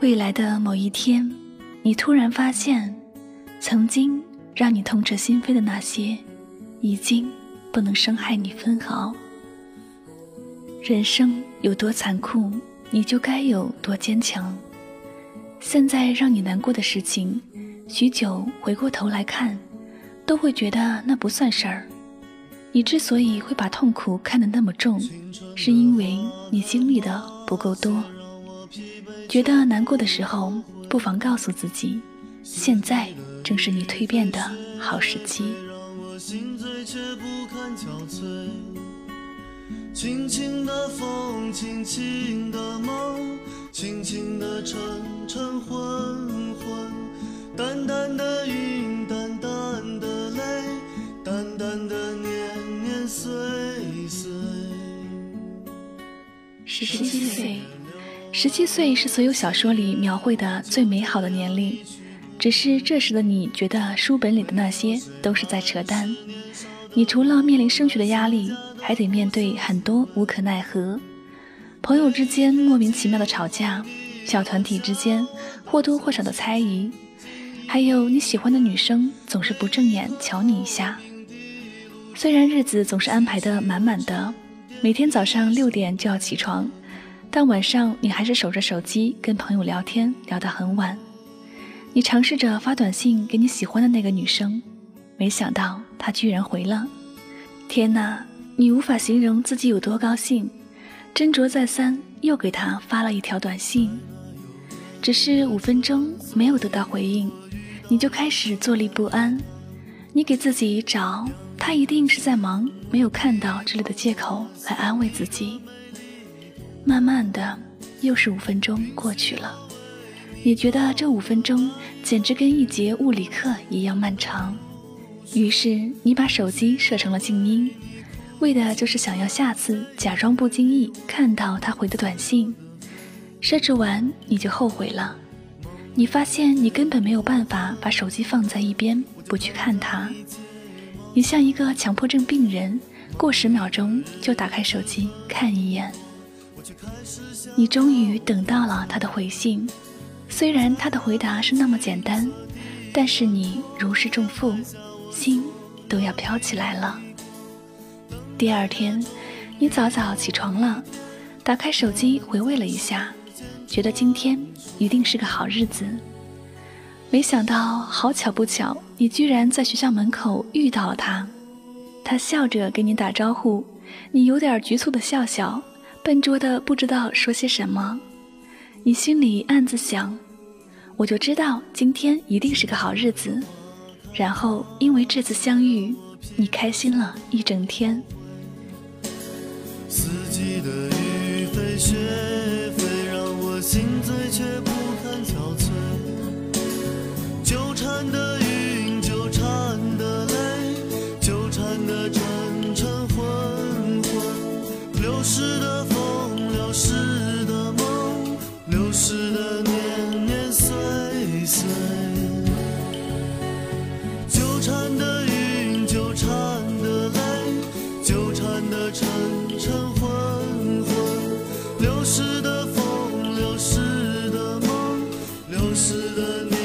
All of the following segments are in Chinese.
未来的某一天，你突然发现，曾经让你痛彻心扉的那些，已经不能伤害你分毫。人生有多残酷，你就该有多坚强。现在让你难过的事情，许久回过头来看，都会觉得那不算事儿。你之所以会把痛苦看得那么重，是因为你经历的不够多。觉得难过的时候，不妨告诉自己，现在正是你蜕变的好时机。轻轻的风，轻轻的梦，轻轻的晨晨昏昏，淡淡的云，淡淡的泪，淡淡的年年岁岁。十七岁，十七岁是所有小说里描绘的最美好的年龄，只是这时的你觉得书本里的那些都是在扯淡。你除了面临升学的压力。还得面对很多无可奈何，朋友之间莫名其妙的吵架，小团体之间或多或少的猜疑，还有你喜欢的女生总是不正眼瞧你一下。虽然日子总是安排的满满的，每天早上六点就要起床，但晚上你还是守着手机跟朋友聊天，聊得很晚。你尝试着发短信给你喜欢的那个女生，没想到她居然回了。天哪！你无法形容自己有多高兴，斟酌再三，又给她发了一条短信。只是五分钟没有得到回应，你就开始坐立不安。你给自己找他一定是在忙，没有看到之类的借口来安慰自己。慢慢的，又是五分钟过去了，你觉得这五分钟简直跟一节物理课一样漫长。于是你把手机设成了静音。为的就是想要下次假装不经意看到他回的短信，设置完你就后悔了。你发现你根本没有办法把手机放在一边不去看他，你像一个强迫症病人，过十秒钟就打开手机看一眼。你终于等到了他的回信，虽然他的回答是那么简单，但是你如释重负，心都要飘起来了。第二天，你早早起床了，打开手机回味了一下，觉得今天一定是个好日子。没想到，好巧不巧，你居然在学校门口遇到了他。他笑着给你打招呼，你有点局促的笑笑，笨拙的不知道说些什么。你心里暗自想：我就知道今天一定是个好日子。然后因为这次相遇，你开心了一整天。四季的雨飞雪飞，让我心醉却不 the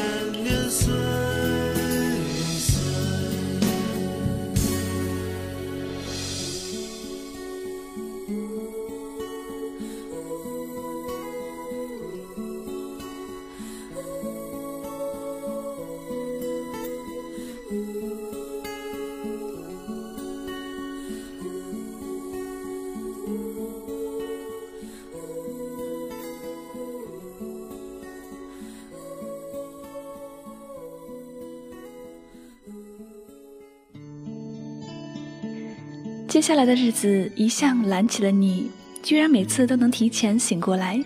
接下来的日子，一向懒起的你，居然每次都能提前醒过来。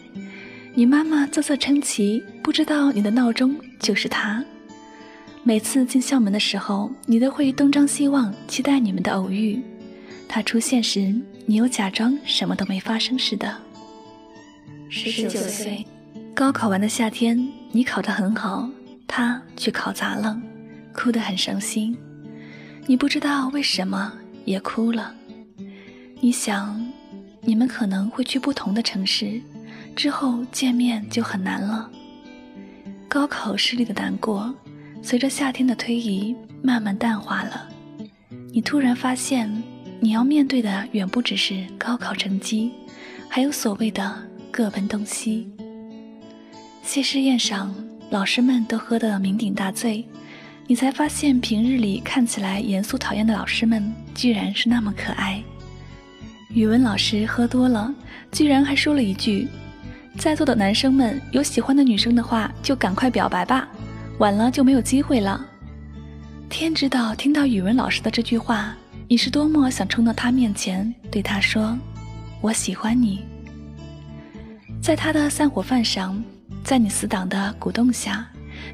你妈妈啧啧称奇，不知道你的闹钟就是他。每次进校门的时候，你都会东张西望，期待你们的偶遇。他出现时，你又假装什么都没发生似的。十九岁，高考完的夏天，你考得很好，他却考砸了，哭得很伤心。你不知道为什么，也哭了。你想，你们可能会去不同的城市，之后见面就很难了。高考失利的难过，随着夏天的推移慢慢淡化了。你突然发现，你要面对的远不只是高考成绩，还有所谓的各奔东西。谢师宴上，老师们都喝得酩酊大醉，你才发现平日里看起来严肃讨厌的老师们，居然是那么可爱。语文老师喝多了，居然还说了一句。在座的男生们，有喜欢的女生的话，就赶快表白吧，晚了就没有机会了。天知道，听到语文老师的这句话，你是多么想冲到他面前，对他说：“我喜欢你。”在他的散伙饭上，在你死党的鼓动下，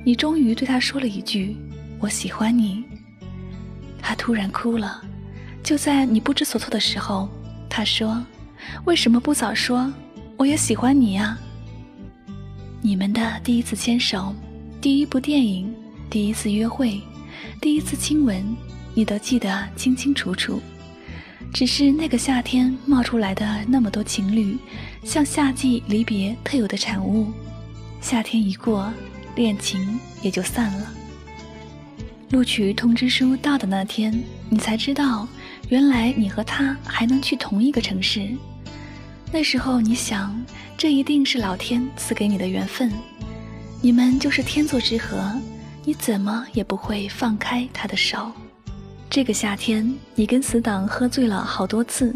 你终于对他说了一句：“我喜欢你。”他突然哭了。就在你不知所措的时候，他说：“为什么不早说？”我也喜欢你呀。你们的第一次牵手，第一部电影，第一次约会，第一次亲吻，你都记得清清楚楚。只是那个夏天冒出来的那么多情侣，像夏季离别特有的产物。夏天一过，恋情也就散了。录取通知书到的那天，你才知道，原来你和他还能去同一个城市。那时候你想，这一定是老天赐给你的缘分，你们就是天作之合，你怎么也不会放开他的手。这个夏天，你跟死党喝醉了好多次，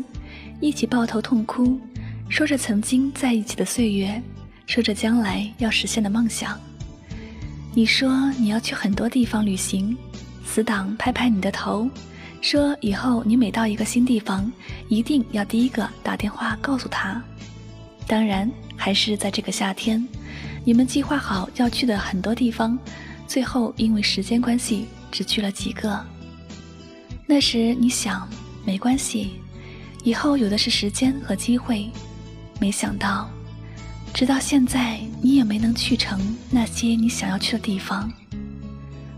一起抱头痛哭，说着曾经在一起的岁月，说着将来要实现的梦想。你说你要去很多地方旅行，死党拍拍你的头。说以后你每到一个新地方，一定要第一个打电话告诉他。当然，还是在这个夏天，你们计划好要去的很多地方，最后因为时间关系只去了几个。那时你想，没关系，以后有的是时间和机会。没想到，直到现在，你也没能去成那些你想要去的地方。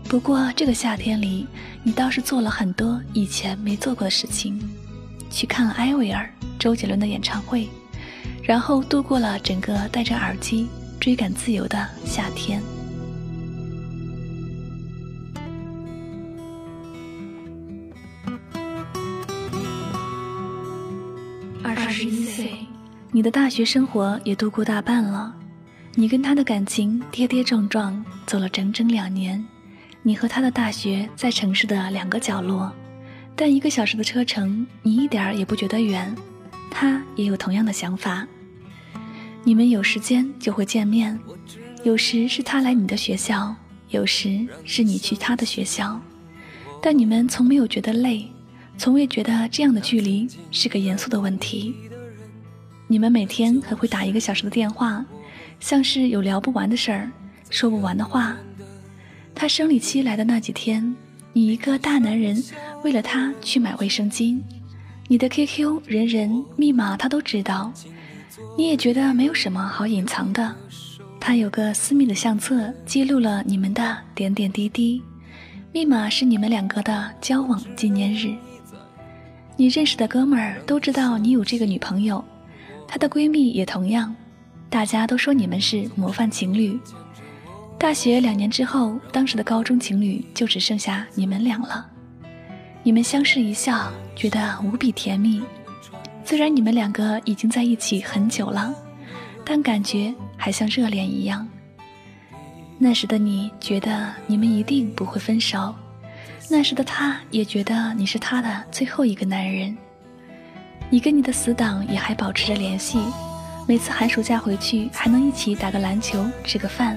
不过这个夏天里，你倒是做了很多以前没做过的事情，去看了艾薇儿、周杰伦的演唱会，然后度过了整个戴着耳机追赶自由的夏天。二十一岁，你的大学生活也度过大半了，你跟他的感情跌跌撞撞走了整整两年。你和他的大学在城市的两个角落，但一个小时的车程，你一点儿也不觉得远。他也有同样的想法。你们有时间就会见面，有时是他来你的学校，有时是你去他的学校，但你们从没有觉得累，从未觉得这样的距离是个严肃的问题。你们每天还会打一个小时的电话，像是有聊不完的事儿，说不完的话。他生理期来的那几天，你一个大男人为了他去买卫生巾，你的 QQ、人人、密码他都知道，你也觉得没有什么好隐藏的。他有个私密的相册，记录了你们的点点滴滴，密码是你们两个的交往纪念日。你认识的哥们儿都知道你有这个女朋友，她的闺蜜也同样，大家都说你们是模范情侣。大学两年之后，当时的高中情侣就只剩下你们俩了。你们相视一笑，觉得无比甜蜜。虽然你们两个已经在一起很久了，但感觉还像热恋一样。那时的你觉得你们一定不会分手，那时的他也觉得你是他的最后一个男人。你跟你的死党也还保持着联系，每次寒暑假回去还能一起打个篮球、吃个饭。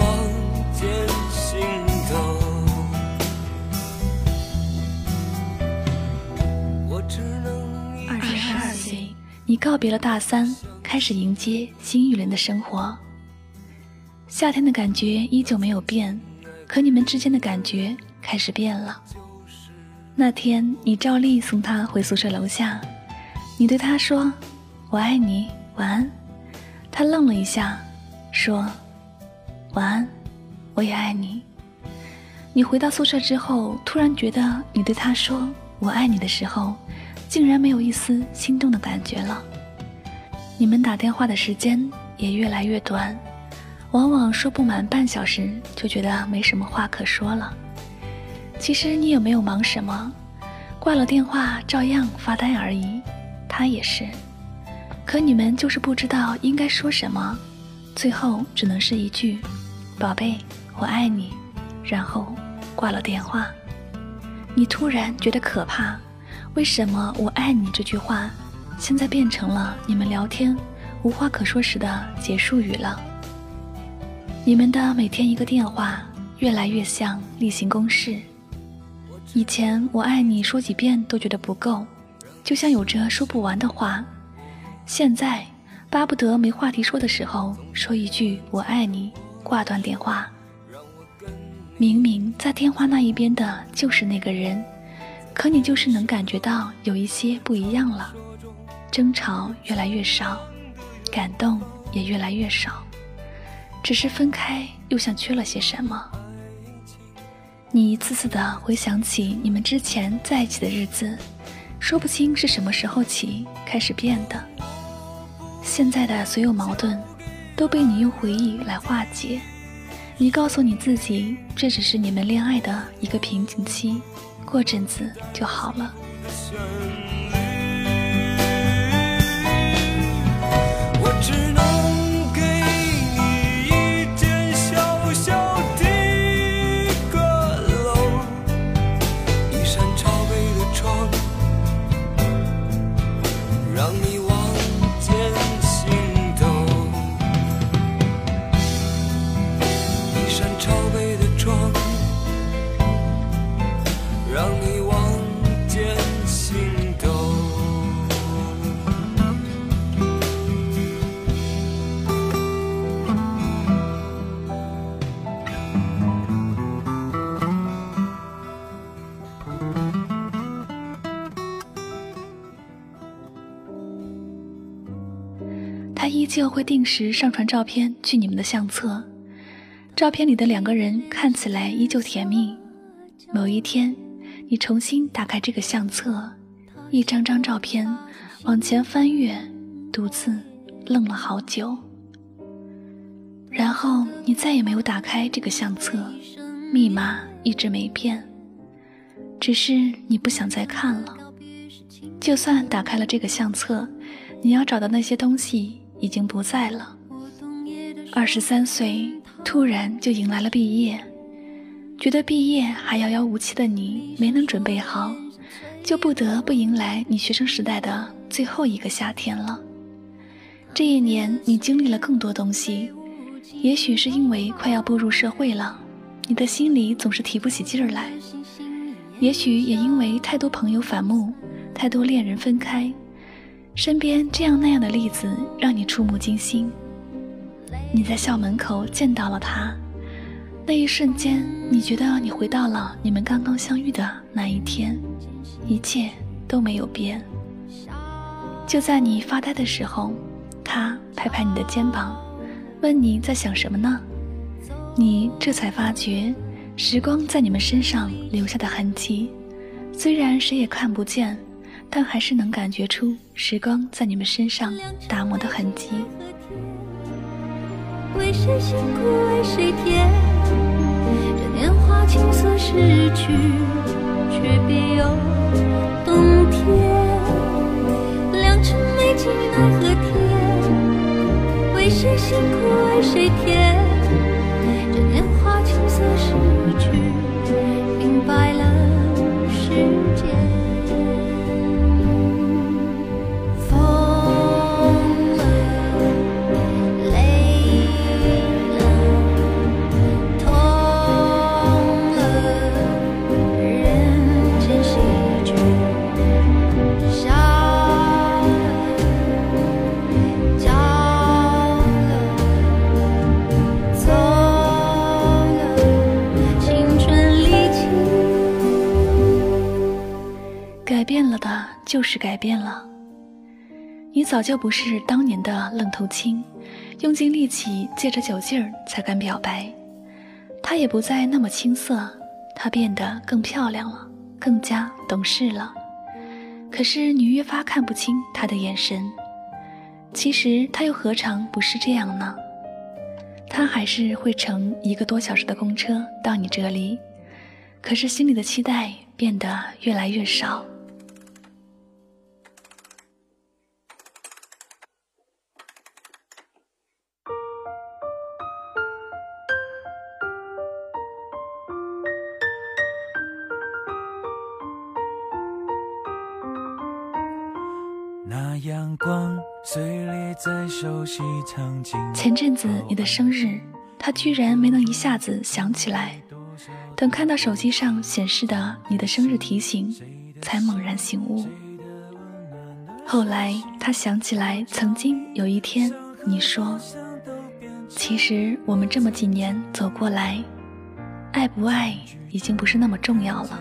你告别了大三，开始迎接新一轮的生活。夏天的感觉依旧没有变，可你们之间的感觉开始变了。那天你照例送他回宿舍楼下，你对他说：“我爱你，晚安。”他愣了一下，说：“晚安，我也爱你。”你回到宿舍之后，突然觉得你对他说“我爱你”的时候，竟然没有一丝心动的感觉了。你们打电话的时间也越来越短，往往说不满半小时就觉得没什么话可说了。其实你也没有忙什么，挂了电话照样发呆而已。他也是，可你们就是不知道应该说什么，最后只能是一句“宝贝，我爱你”，然后挂了电话。你突然觉得可怕，为什么“我爱你”这句话？现在变成了你们聊天无话可说时的结束语了。你们的每天一个电话，越来越像例行公事。以前我爱你说几遍都觉得不够，就像有着说不完的话。现在巴不得没话题说的时候说一句我爱你，挂断电话。明明在电话那一边的就是那个人，可你就是能感觉到有一些不一样了。争吵越来越少，感动也越来越少，只是分开又像缺了些什么。你一次次的回想起你们之前在一起的日子，说不清是什么时候起开始变的。现在的所有矛盾，都被你用回忆来化解。你告诉你自己，这只是你们恋爱的一个瓶颈期，过阵子就好了。他依旧会定时上传照片去你们的相册，照片里的两个人看起来依旧甜蜜。某一天，你重新打开这个相册，一张张照片往前翻阅，独自愣了好久。然后你再也没有打开这个相册，密码一直没变，只是你不想再看了。就算打开了这个相册，你要找的那些东西。已经不在了。二十三岁，突然就迎来了毕业，觉得毕业还遥遥无期的你没能准备好，就不得不迎来你学生时代的最后一个夏天了。这一年，你经历了更多东西，也许是因为快要步入社会了，你的心里总是提不起劲儿来；也许也因为太多朋友反目，太多恋人分开。身边这样那样的例子让你触目惊心。你在校门口见到了他，那一瞬间，你觉得你回到了你们刚刚相遇的那一天，一切都没有变。就在你发呆的时候，他拍拍你的肩膀，问你在想什么呢？你这才发觉，时光在你们身上留下的痕迹，虽然谁也看不见。但还是能感觉出时光在你们身上打磨的痕迹。为谁辛苦为谁甜？这年华青涩逝去，却别有洞天。良辰美景奈何天？为谁辛苦为谁甜？这年华青涩逝变了。你早就不是当年的愣头青，用尽力气借着酒劲儿才敢表白。他也不再那么青涩，他变得更漂亮了，更加懂事了。可是你越发看不清他的眼神。其实他又何尝不是这样呢？他还是会乘一个多小时的公车到你这里，可是心里的期待变得越来越少。阳光碎裂在熟悉场景。前阵子你的生日，他居然没能一下子想起来，等看到手机上显示的你的生日提醒，才猛然醒悟。后来他想起来，曾经有一天你说：“其实我们这么几年走过来，爱不爱已经不是那么重要了。”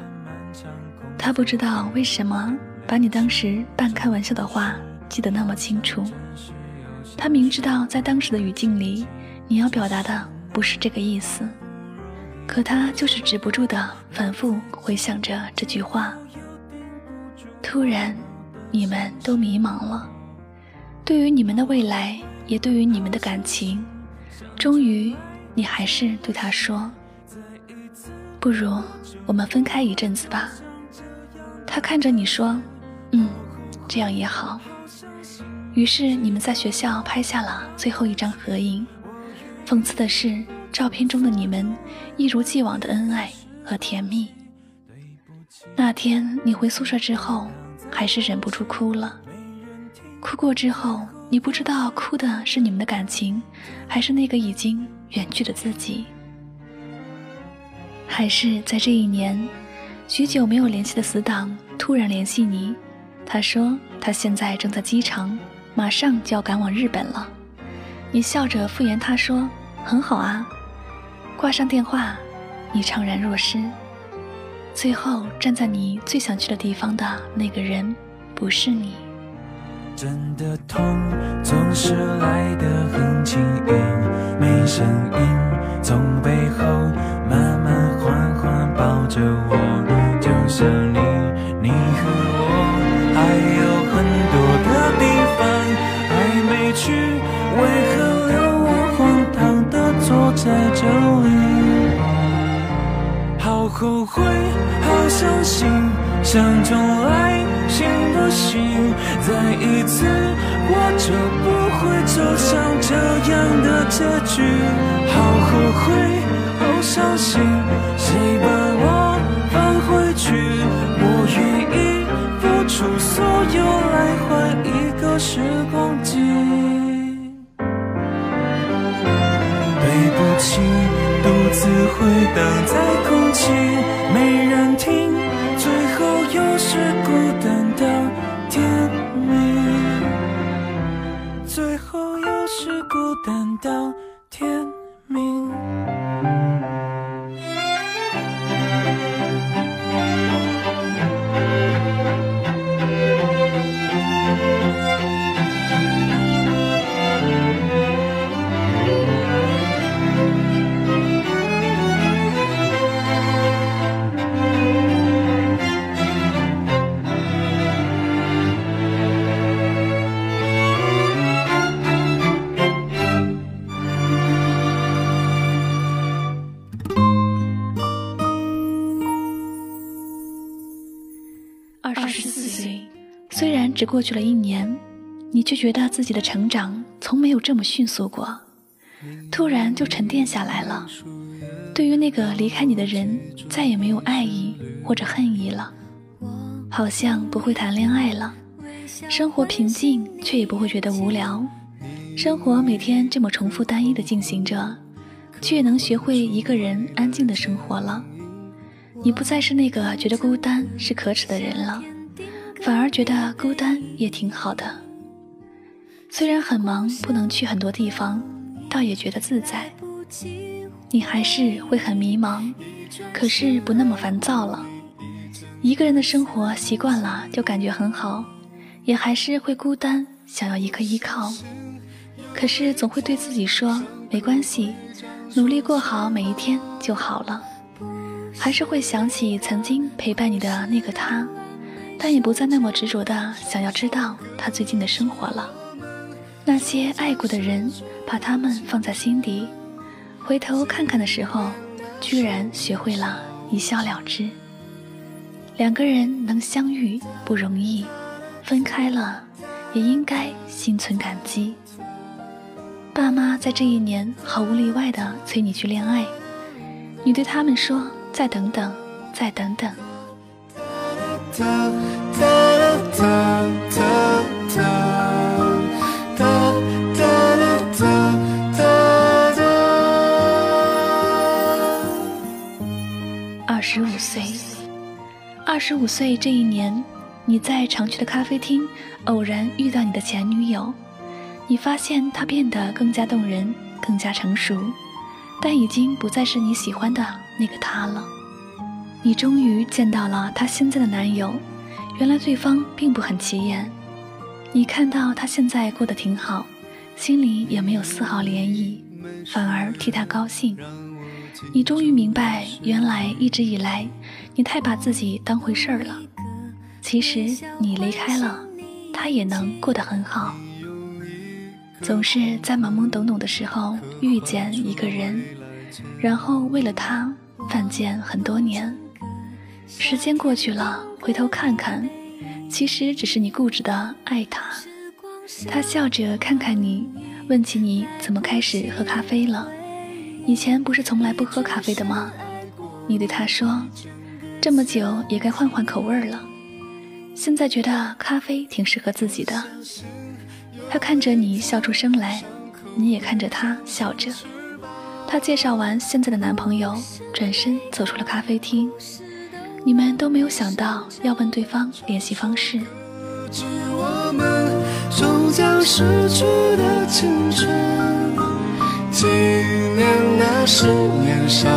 他不知道为什么。把你当时半开玩笑的话记得那么清楚，他明知道在当时的语境里，你要表达的不是这个意思，可他就是止不住的反复回想着这句话。突然，你们都迷茫了，对于你们的未来，也对于你们的感情，终于，你还是对他说：“不如我们分开一阵子吧。”他看着你说。嗯，这样也好。于是你们在学校拍下了最后一张合影。讽刺的是，照片中的你们一如既往的恩爱和甜蜜。那天你回宿舍之后，还是忍不住哭了。哭过之后，你不知道哭的是你们的感情，还是那个已经远去的自己。还是在这一年，许久没有联系的死党突然联系你。他说他现在正在机场，马上就要赶往日本了。你笑着敷衍他说：“很好啊。”挂上电话，你怅然若失。最后站在你最想去的地方的那个人，不是你。真的痛总是来得很轻盈，没声音，从背后慢慢缓缓抱着我，就像你，你和我。还有为何留我荒唐的坐在这里？好后悔，好伤心，想重来新的心，再一次我就不会走向这样的结局。好后悔，好伤心，谁把我放回去？我愿意付。出所有来换一个时光机。心，独自回荡在空气，没人听，最后又是孤单到天明。最后又是孤单到过去了一年，你却觉得自己的成长从没有这么迅速过，突然就沉淀下来了。对于那个离开你的人，再也没有爱意或者恨意了，好像不会谈恋爱了。生活平静，却也不会觉得无聊。生活每天这么重复单一的进行着，却也能学会一个人安静的生活了。你不再是那个觉得孤单是可耻的人了。反而觉得孤单也挺好的。虽然很忙，不能去很多地方，倒也觉得自在。你还是会很迷茫，可是不那么烦躁了。一个人的生活习惯了，就感觉很好，也还是会孤单，想要一个依靠。可是总会对自己说没关系，努力过好每一天就好了。还是会想起曾经陪伴你的那个他，但也不再那么执着的想要知道他最近的生活了。那些爱过的人，把他们放在心底，回头看看的时候，居然学会了一笑了之。两个人能相遇不容易，分开了也应该心存感激。爸妈在这一年毫无例外的催你去恋爱，你对他们说。再等等，再等等。二十五岁，二十五岁这一年，你在常去的咖啡厅偶然遇到你的前女友，你发现她变得更加动人，更加成熟。但已经不再是你喜欢的那个她了。你终于见到了她现在的男友，原来对方并不很起眼。你看到他现在过得挺好，心里也没有丝毫涟漪，反而替他高兴。你终于明白，原来一直以来你太把自己当回事儿了。其实你离开了，他也能过得很好。总是在懵懵懂懂的时候遇见一个人，然后为了他犯贱很多年。时间过去了，回头看看，其实只是你固执的爱他。他笑着看看你，问起你怎么开始喝咖啡了。以前不是从来不喝咖啡的吗？你对他说，这么久也该换换口味了。现在觉得咖啡挺适合自己的。他看着你笑出声来，你也看着他笑着。他介绍完现在的男朋友，转身走出了咖啡厅。你们都没有想到要问对方联系方式。纪念那时年少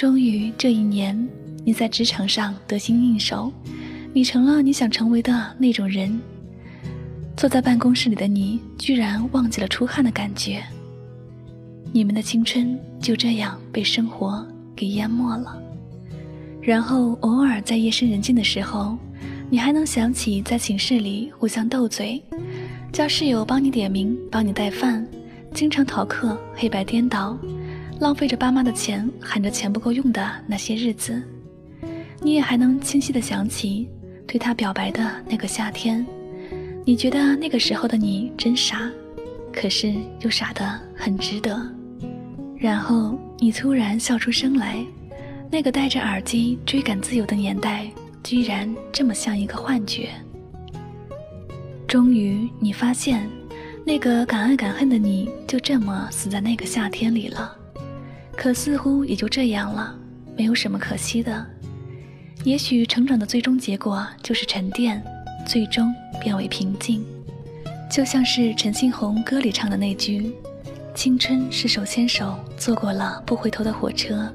终于这一年，你在职场上得心应手，你成了你想成为的那种人。坐在办公室里的你，居然忘记了出汗的感觉。你们的青春就这样被生活给淹没了。然后偶尔在夜深人静的时候，你还能想起在寝室里互相斗嘴，叫室友帮你点名、帮你带饭，经常逃课、黑白颠倒。浪费着爸妈的钱，喊着钱不够用的那些日子，你也还能清晰的想起对他表白的那个夏天。你觉得那个时候的你真傻，可是又傻得很值得。然后你突然笑出声来，那个戴着耳机追赶自由的年代，居然这么像一个幻觉。终于，你发现，那个敢爱敢恨的你，就这么死在那个夏天里了。可似乎也就这样了，没有什么可惜的。也许成长的最终结果就是沉淀，最终变为平静。就像是陈星红歌里唱的那句：“青春是手牵手坐过了不回头的火车，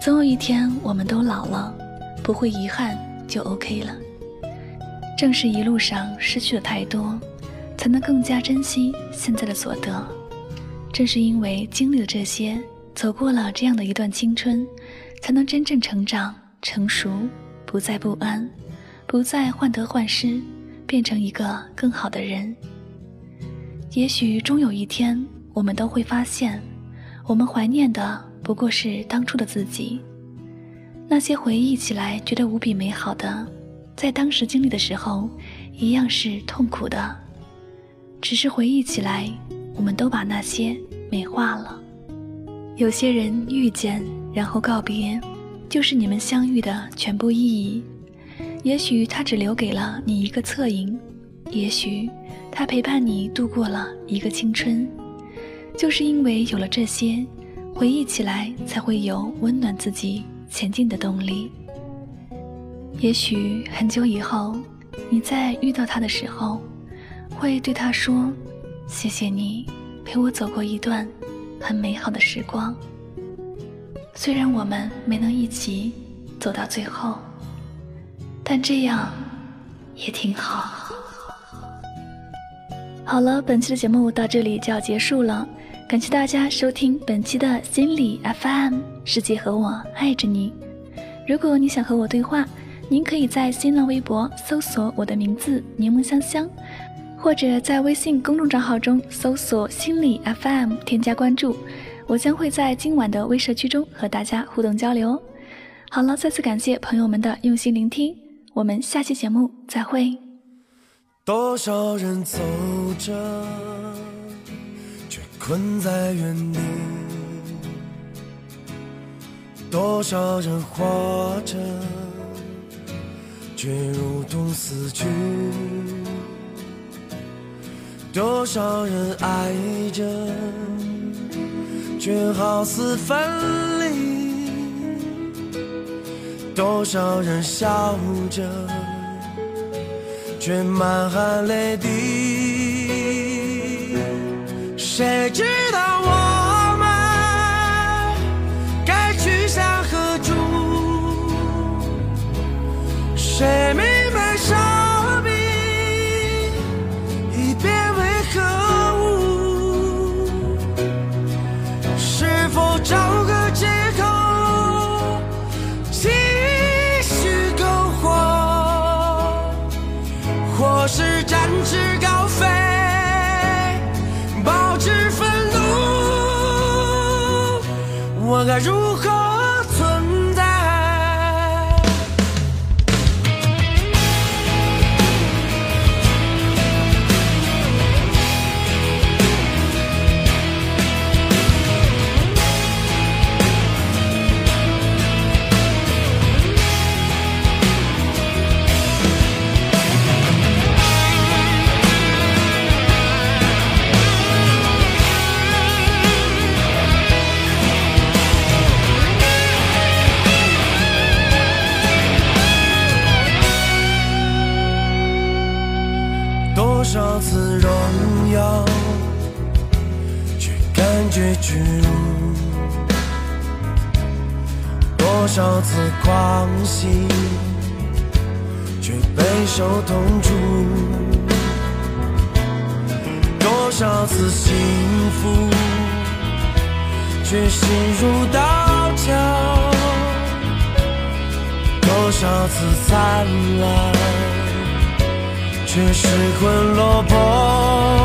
总有一天我们都老了，不会遗憾就 OK 了。”正是一路上失去了太多，才能更加珍惜现在的所得。正是因为经历了这些。走过了这样的一段青春，才能真正成长成熟，不再不安，不再患得患失，变成一个更好的人。也许终有一天，我们都会发现，我们怀念的不过是当初的自己。那些回忆起来觉得无比美好的，在当时经历的时候，一样是痛苦的。只是回忆起来，我们都把那些美化了。有些人遇见，然后告别，就是你们相遇的全部意义。也许他只留给了你一个侧影，也许他陪伴你度过了一个青春。就是因为有了这些，回忆起来才会有温暖自己。前进的动力。也许很久以后，你在遇到他的时候，会对他说：“谢谢你陪我走过一段很美好的时光。虽然我们没能一起走到最后，但这样也挺好。”好了，本期的节目到这里就要结束了。感谢大家收听本期的心理 FM，世界和我爱着你。如果你想和我对话，您可以在新浪微博搜索我的名字柠檬香香，或者在微信公众账号中搜索心理 FM 添加关注，我将会在今晚的微社区中和大家互动交流。好了，再次感谢朋友们的用心聆听，我们下期节目再会。多少人走着。却困在原地，多少人活着，却如同死去；多少人爱着，却好似分离；多少人笑着，却满含泪滴。谁知道我们该去向何处？谁明白该如何？巨入，多少次狂喜，却备受痛楚；多少次幸福，却心如刀绞；多少次灿烂，却失魂落魄。